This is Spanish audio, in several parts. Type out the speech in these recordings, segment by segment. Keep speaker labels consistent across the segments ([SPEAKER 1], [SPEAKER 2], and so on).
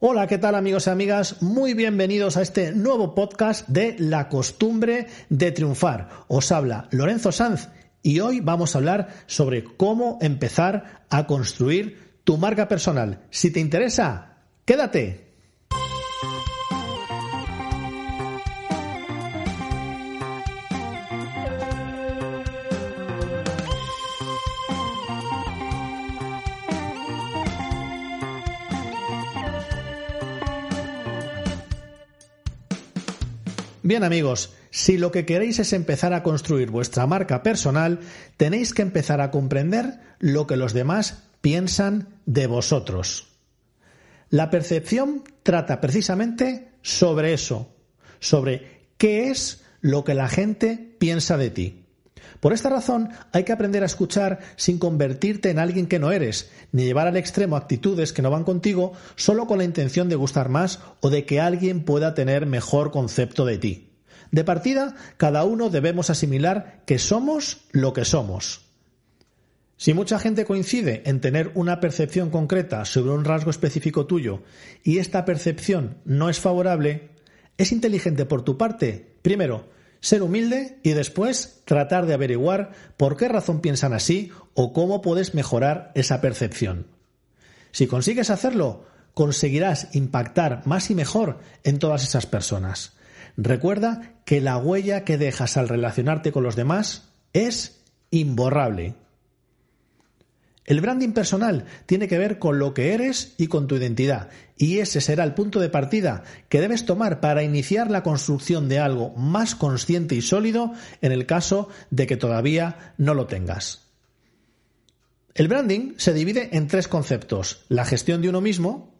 [SPEAKER 1] Hola, ¿qué tal amigos y amigas? Muy bienvenidos a este nuevo podcast de La costumbre de triunfar. Os habla Lorenzo Sanz y hoy vamos a hablar sobre cómo empezar a construir tu marca personal. Si te interesa, quédate. Bien amigos, si lo que queréis es empezar a construir vuestra marca personal, tenéis que empezar a comprender lo que los demás piensan de vosotros. La percepción trata precisamente sobre eso, sobre qué es lo que la gente piensa de ti. Por esta razón hay que aprender a escuchar sin convertirte en alguien que no eres, ni llevar al extremo actitudes que no van contigo solo con la intención de gustar más o de que alguien pueda tener mejor concepto de ti. De partida, cada uno debemos asimilar que somos lo que somos. Si mucha gente coincide en tener una percepción concreta sobre un rasgo específico tuyo y esta percepción no es favorable, es inteligente por tu parte, primero, ser humilde y después tratar de averiguar por qué razón piensan así o cómo puedes mejorar esa percepción. Si consigues hacerlo, conseguirás impactar más y mejor en todas esas personas. Recuerda que la huella que dejas al relacionarte con los demás es imborrable. El branding personal tiene que ver con lo que eres y con tu identidad, y ese será el punto de partida que debes tomar para iniciar la construcción de algo más consciente y sólido en el caso de que todavía no lo tengas. El branding se divide en tres conceptos, la gestión de uno mismo,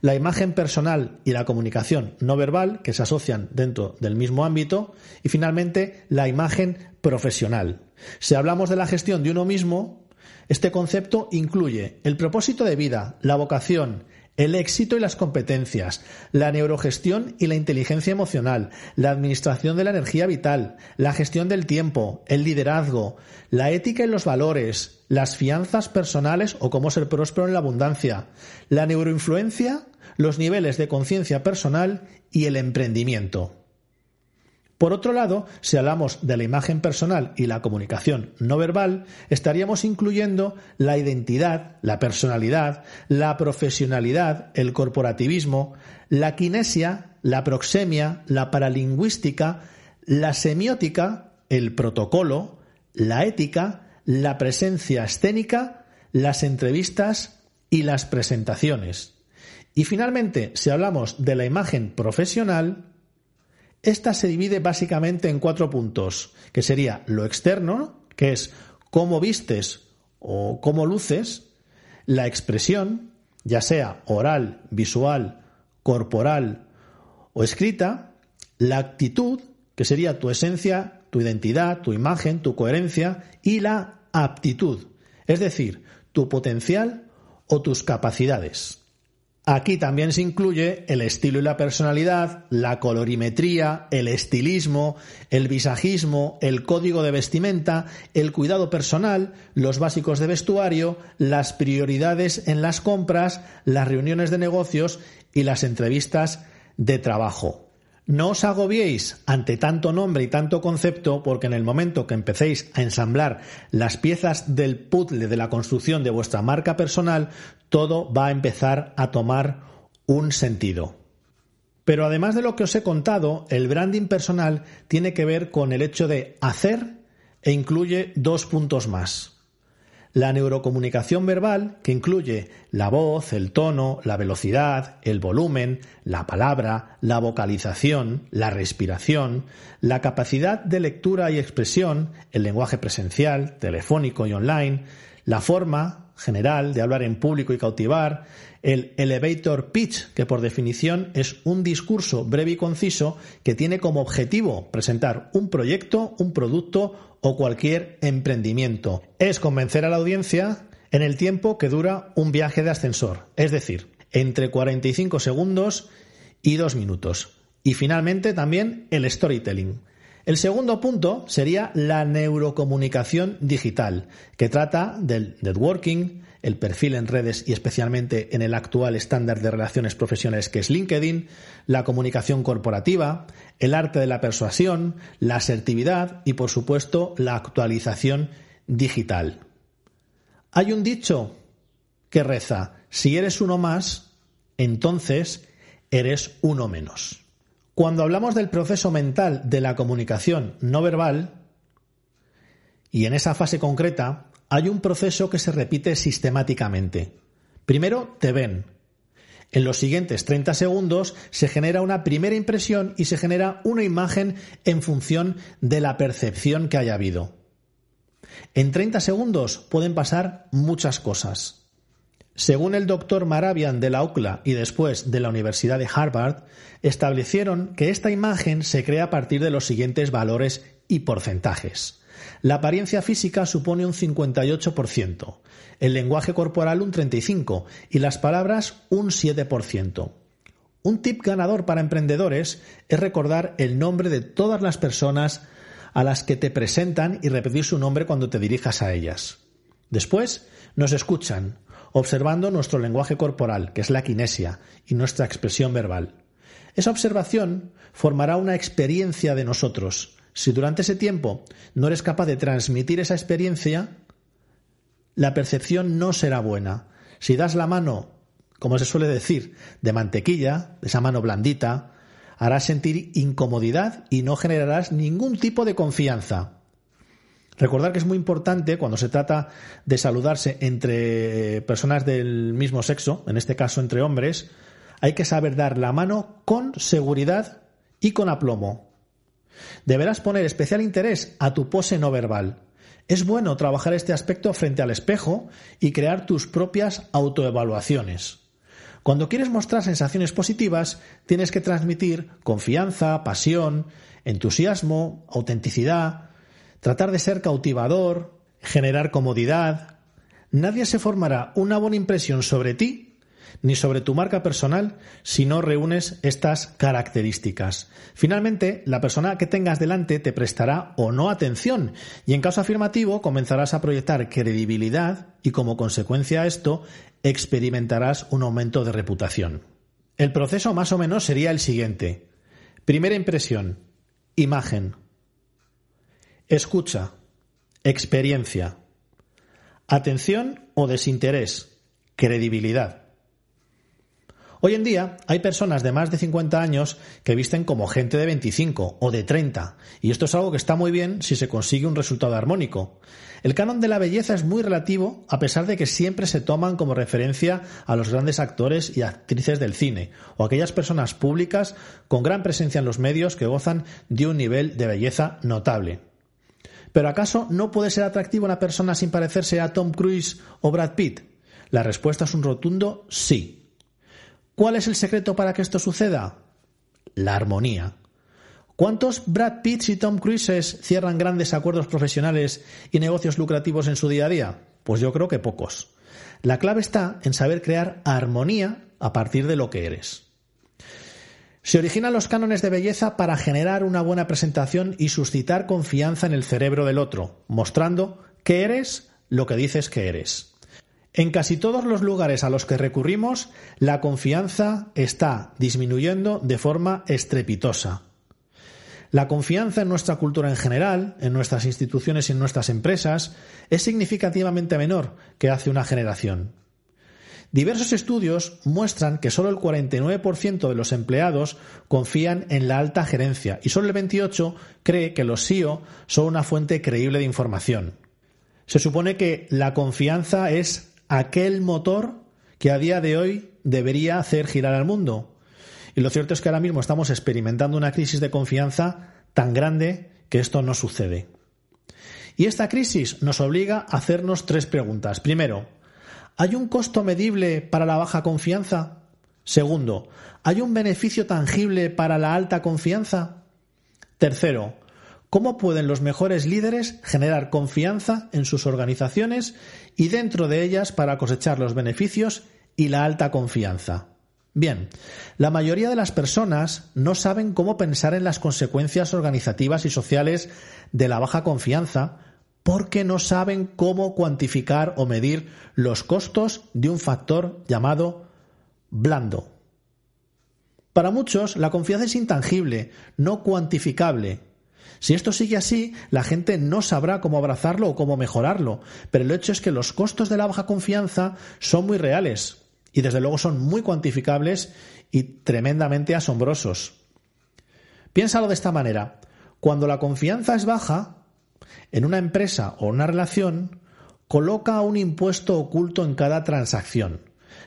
[SPEAKER 1] la imagen personal y la comunicación no verbal, que se asocian dentro del mismo ámbito, y finalmente la imagen profesional. Si hablamos de la gestión de uno mismo, este concepto incluye el propósito de vida, la vocación, el éxito y las competencias, la neurogestión y la inteligencia emocional, la administración de la energía vital, la gestión del tiempo, el liderazgo, la ética y los valores, las fianzas personales o cómo ser próspero en la abundancia, la neuroinfluencia, los niveles de conciencia personal y el emprendimiento. Por otro lado, si hablamos de la imagen personal y la comunicación no verbal, estaríamos incluyendo la identidad, la personalidad, la profesionalidad, el corporativismo, la kinesia, la proxemia, la paralingüística, la semiótica, el protocolo, la ética, la presencia escénica, las entrevistas y las presentaciones. Y finalmente, si hablamos de la imagen profesional, esta se divide básicamente en cuatro puntos, que sería lo externo, que es cómo vistes o cómo luces, la expresión, ya sea oral, visual, corporal o escrita, la actitud, que sería tu esencia, tu identidad, tu imagen, tu coherencia, y la aptitud, es decir, tu potencial o tus capacidades. Aquí también se incluye el estilo y la personalidad, la colorimetría, el estilismo, el visajismo, el código de vestimenta, el cuidado personal, los básicos de vestuario, las prioridades en las compras, las reuniones de negocios y las entrevistas de trabajo. No os agobiéis ante tanto nombre y tanto concepto porque en el momento que empecéis a ensamblar las piezas del puzzle de la construcción de vuestra marca personal, todo va a empezar a tomar un sentido. Pero además de lo que os he contado, el branding personal tiene que ver con el hecho de hacer e incluye dos puntos más. La neurocomunicación verbal, que incluye la voz, el tono, la velocidad, el volumen, la palabra, la vocalización, la respiración, la capacidad de lectura y expresión, el lenguaje presencial, telefónico y online, la forma general de hablar en público y cautivar, el elevator pitch, que por definición es un discurso breve y conciso que tiene como objetivo presentar un proyecto, un producto o cualquier emprendimiento. Es convencer a la audiencia en el tiempo que dura un viaje de ascensor, es decir, entre 45 segundos y 2 minutos. Y finalmente también el storytelling. El segundo punto sería la neurocomunicación digital, que trata del networking, el perfil en redes y especialmente en el actual estándar de relaciones profesionales que es LinkedIn, la comunicación corporativa, el arte de la persuasión, la asertividad y por supuesto la actualización digital. Hay un dicho que reza, si eres uno más, entonces eres uno menos. Cuando hablamos del proceso mental de la comunicación no verbal, y en esa fase concreta, hay un proceso que se repite sistemáticamente. Primero te ven. En los siguientes 30 segundos se genera una primera impresión y se genera una imagen en función de la percepción que haya habido. En 30 segundos pueden pasar muchas cosas. Según el doctor Maravian de la UCLA y después de la Universidad de Harvard, establecieron que esta imagen se crea a partir de los siguientes valores y porcentajes. La apariencia física supone un 58%, el lenguaje corporal un 35% y las palabras un 7%. Un tip ganador para emprendedores es recordar el nombre de todas las personas a las que te presentan y repetir su nombre cuando te dirijas a ellas. Después, nos escuchan, observando nuestro lenguaje corporal, que es la kinesia, y nuestra expresión verbal. Esa observación formará una experiencia de nosotros. Si durante ese tiempo no eres capaz de transmitir esa experiencia, la percepción no será buena. Si das la mano, como se suele decir, de mantequilla, esa mano blandita, harás sentir incomodidad y no generarás ningún tipo de confianza. Recordar que es muy importante cuando se trata de saludarse entre personas del mismo sexo, en este caso entre hombres, hay que saber dar la mano con seguridad y con aplomo. Deberás poner especial interés a tu pose no verbal. Es bueno trabajar este aspecto frente al espejo y crear tus propias autoevaluaciones. Cuando quieres mostrar sensaciones positivas, tienes que transmitir confianza, pasión, entusiasmo, autenticidad, tratar de ser cautivador, generar comodidad. Nadie se formará una buena impresión sobre ti ni sobre tu marca personal si no reúnes estas características. Finalmente, la persona que tengas delante te prestará o no atención y en caso afirmativo comenzarás a proyectar credibilidad y como consecuencia a esto experimentarás un aumento de reputación. El proceso más o menos sería el siguiente. Primera impresión. Imagen. Escucha. Experiencia. Atención o desinterés. Credibilidad. Hoy en día hay personas de más de 50 años que visten como gente de 25 o de 30, y esto es algo que está muy bien si se consigue un resultado armónico. El canon de la belleza es muy relativo, a pesar de que siempre se toman como referencia a los grandes actores y actrices del cine, o aquellas personas públicas con gran presencia en los medios que gozan de un nivel de belleza notable. Pero ¿acaso no puede ser atractiva una persona sin parecerse a Tom Cruise o Brad Pitt? La respuesta es un rotundo sí. ¿Cuál es el secreto para que esto suceda? La armonía. ¿Cuántos Brad Pitts y Tom Cruises cierran grandes acuerdos profesionales y negocios lucrativos en su día a día? Pues yo creo que pocos. La clave está en saber crear armonía a partir de lo que eres. Se originan los cánones de belleza para generar una buena presentación y suscitar confianza en el cerebro del otro, mostrando que eres lo que dices que eres. En casi todos los lugares a los que recurrimos, la confianza está disminuyendo de forma estrepitosa. La confianza en nuestra cultura en general, en nuestras instituciones y en nuestras empresas, es significativamente menor que hace una generación. Diversos estudios muestran que solo el 49% de los empleados confían en la alta gerencia y solo el 28% cree que los CEO son una fuente creíble de información. Se supone que la confianza es aquel motor que a día de hoy debería hacer girar al mundo. Y lo cierto es que ahora mismo estamos experimentando una crisis de confianza tan grande que esto no sucede. Y esta crisis nos obliga a hacernos tres preguntas. Primero, ¿Hay un costo medible para la baja confianza? Segundo, ¿hay un beneficio tangible para la alta confianza? Tercero, ¿cómo pueden los mejores líderes generar confianza en sus organizaciones y dentro de ellas para cosechar los beneficios y la alta confianza? Bien, la mayoría de las personas no saben cómo pensar en las consecuencias organizativas y sociales de la baja confianza porque no saben cómo cuantificar o medir los costos de un factor llamado blando. Para muchos, la confianza es intangible, no cuantificable. Si esto sigue así, la gente no sabrá cómo abrazarlo o cómo mejorarlo, pero el hecho es que los costos de la baja confianza son muy reales y desde luego son muy cuantificables y tremendamente asombrosos. Piénsalo de esta manera. Cuando la confianza es baja, en una empresa o una relación, coloca un impuesto oculto en cada transacción,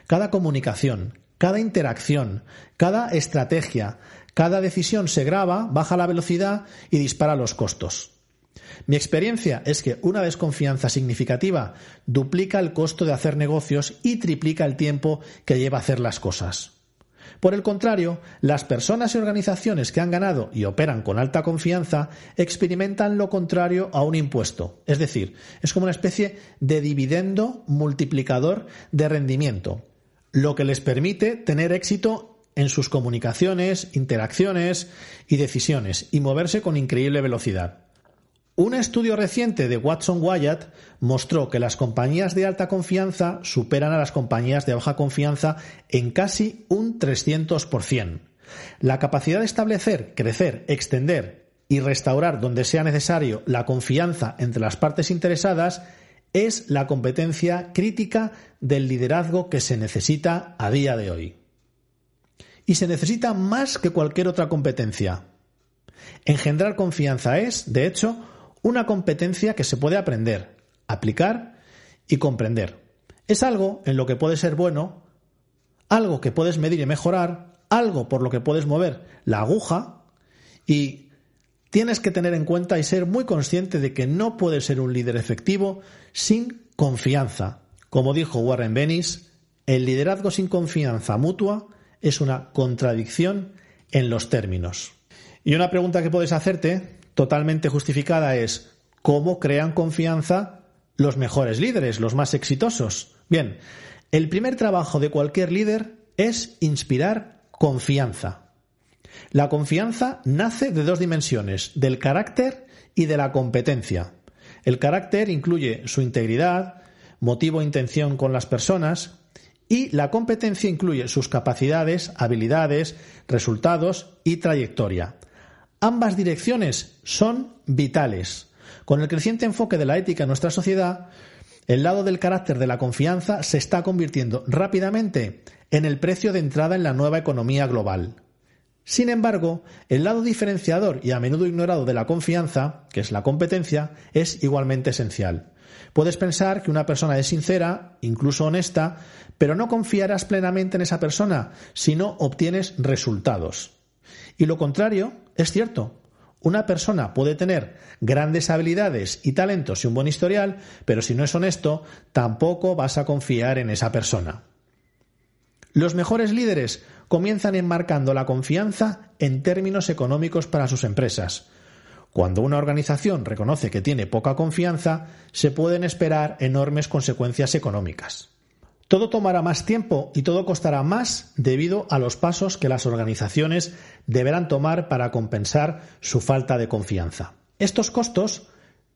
[SPEAKER 1] cada comunicación, cada interacción, cada estrategia, cada decisión se graba, baja la velocidad y dispara los costos. Mi experiencia es que una desconfianza significativa duplica el costo de hacer negocios y triplica el tiempo que lleva hacer las cosas. Por el contrario, las personas y organizaciones que han ganado y operan con alta confianza experimentan lo contrario a un impuesto. Es decir, es como una especie de dividendo multiplicador de rendimiento, lo que les permite tener éxito en sus comunicaciones, interacciones y decisiones y moverse con increíble velocidad. Un estudio reciente de Watson Wyatt mostró que las compañías de alta confianza superan a las compañías de baja confianza en casi un 300%. La capacidad de establecer, crecer, extender y restaurar donde sea necesario la confianza entre las partes interesadas es la competencia crítica del liderazgo que se necesita a día de hoy. Y se necesita más que cualquier otra competencia. Engendrar confianza es, de hecho, una competencia que se puede aprender, aplicar y comprender. Es algo en lo que puedes ser bueno, algo que puedes medir y mejorar, algo por lo que puedes mover la aguja y tienes que tener en cuenta y ser muy consciente de que no puedes ser un líder efectivo sin confianza. Como dijo Warren Bennis, el liderazgo sin confianza mutua es una contradicción en los términos. Y una pregunta que puedes hacerte totalmente justificada es cómo crean confianza los mejores líderes, los más exitosos. Bien, el primer trabajo de cualquier líder es inspirar confianza. La confianza nace de dos dimensiones, del carácter y de la competencia. El carácter incluye su integridad, motivo e intención con las personas, y la competencia incluye sus capacidades, habilidades, resultados y trayectoria. Ambas direcciones son vitales. Con el creciente enfoque de la ética en nuestra sociedad, el lado del carácter de la confianza se está convirtiendo rápidamente en el precio de entrada en la nueva economía global. Sin embargo, el lado diferenciador y a menudo ignorado de la confianza, que es la competencia, es igualmente esencial. Puedes pensar que una persona es sincera, incluso honesta, pero no confiarás plenamente en esa persona si no obtienes resultados. Y lo contrario es cierto. Una persona puede tener grandes habilidades y talentos y un buen historial, pero si no es honesto, tampoco vas a confiar en esa persona. Los mejores líderes comienzan enmarcando la confianza en términos económicos para sus empresas. Cuando una organización reconoce que tiene poca confianza, se pueden esperar enormes consecuencias económicas. Todo tomará más tiempo y todo costará más debido a los pasos que las organizaciones deberán tomar para compensar su falta de confianza. Estos costos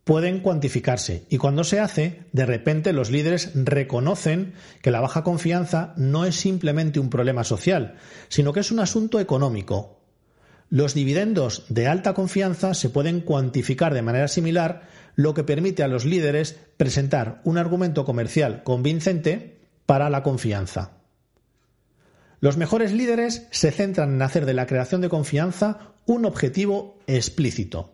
[SPEAKER 1] pueden cuantificarse y cuando se hace, de repente los líderes reconocen que la baja confianza no es simplemente un problema social, sino que es un asunto económico. Los dividendos de alta confianza se pueden cuantificar de manera similar, lo que permite a los líderes presentar un argumento comercial convincente para la confianza. Los mejores líderes se centran en hacer de la creación de confianza un objetivo explícito.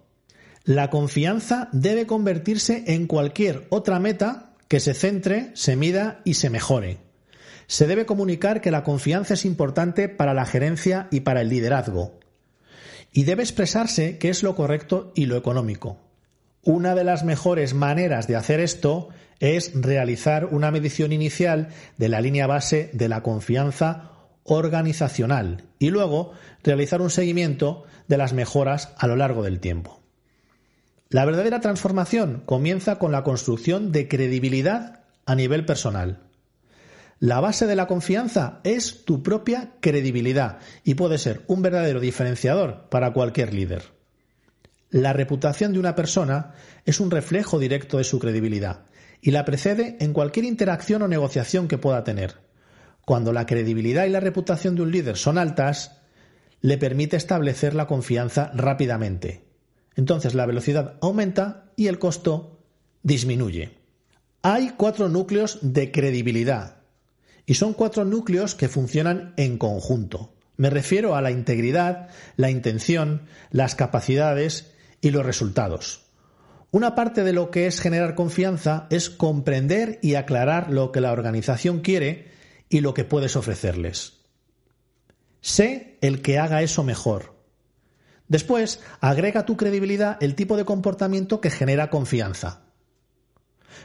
[SPEAKER 1] La confianza debe convertirse en cualquier otra meta que se centre, se mida y se mejore. Se debe comunicar que la confianza es importante para la gerencia y para el liderazgo. Y debe expresarse qué es lo correcto y lo económico. Una de las mejores maneras de hacer esto es realizar una medición inicial de la línea base de la confianza organizacional y luego realizar un seguimiento de las mejoras a lo largo del tiempo. La verdadera transformación comienza con la construcción de credibilidad a nivel personal. La base de la confianza es tu propia credibilidad y puede ser un verdadero diferenciador para cualquier líder. La reputación de una persona es un reflejo directo de su credibilidad y la precede en cualquier interacción o negociación que pueda tener. Cuando la credibilidad y la reputación de un líder son altas, le permite establecer la confianza rápidamente. Entonces la velocidad aumenta y el costo disminuye. Hay cuatro núcleos de credibilidad y son cuatro núcleos que funcionan en conjunto. Me refiero a la integridad, la intención, las capacidades y los resultados. Una parte de lo que es generar confianza es comprender y aclarar lo que la organización quiere y lo que puedes ofrecerles. Sé el que haga eso mejor. Después, agrega tu credibilidad el tipo de comportamiento que genera confianza.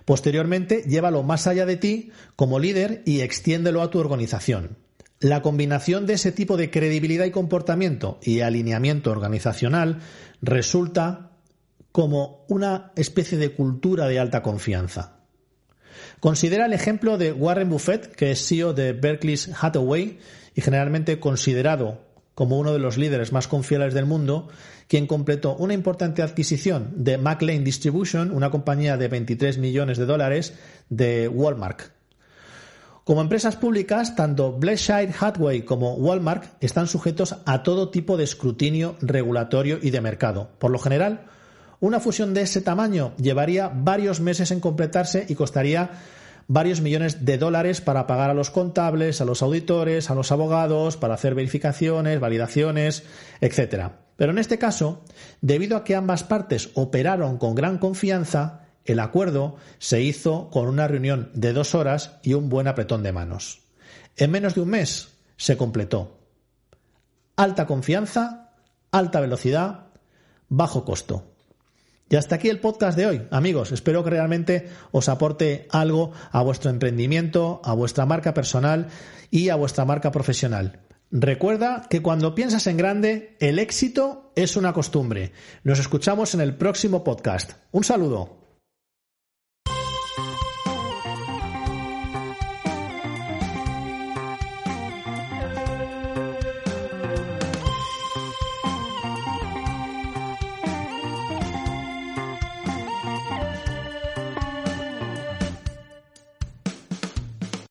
[SPEAKER 1] Posteriormente, llévalo más allá de ti como líder y extiéndelo a tu organización. La combinación de ese tipo de credibilidad y comportamiento y alineamiento organizacional resulta como una especie de cultura de alta confianza. Considera el ejemplo de Warren Buffett, que es CEO de Berkeley Hathaway y generalmente considerado como uno de los líderes más confiables del mundo, quien completó una importante adquisición de McLean Distribution, una compañía de 23 millones de dólares de Walmart. Como empresas públicas, tanto Berkshire Hathaway como Walmart están sujetos a todo tipo de escrutinio regulatorio y de mercado. Por lo general, una fusión de ese tamaño llevaría varios meses en completarse y costaría varios millones de dólares para pagar a los contables, a los auditores, a los abogados, para hacer verificaciones, validaciones, etc. Pero en este caso, debido a que ambas partes operaron con gran confianza, el acuerdo se hizo con una reunión de dos horas y un buen apretón de manos. En menos de un mes se completó. Alta confianza, alta velocidad, bajo costo. Y hasta aquí el podcast de hoy, amigos. Espero que realmente os aporte algo a vuestro emprendimiento, a vuestra marca personal y a vuestra marca profesional. Recuerda que cuando piensas en grande, el éxito es una costumbre. Nos escuchamos en el próximo podcast. Un saludo.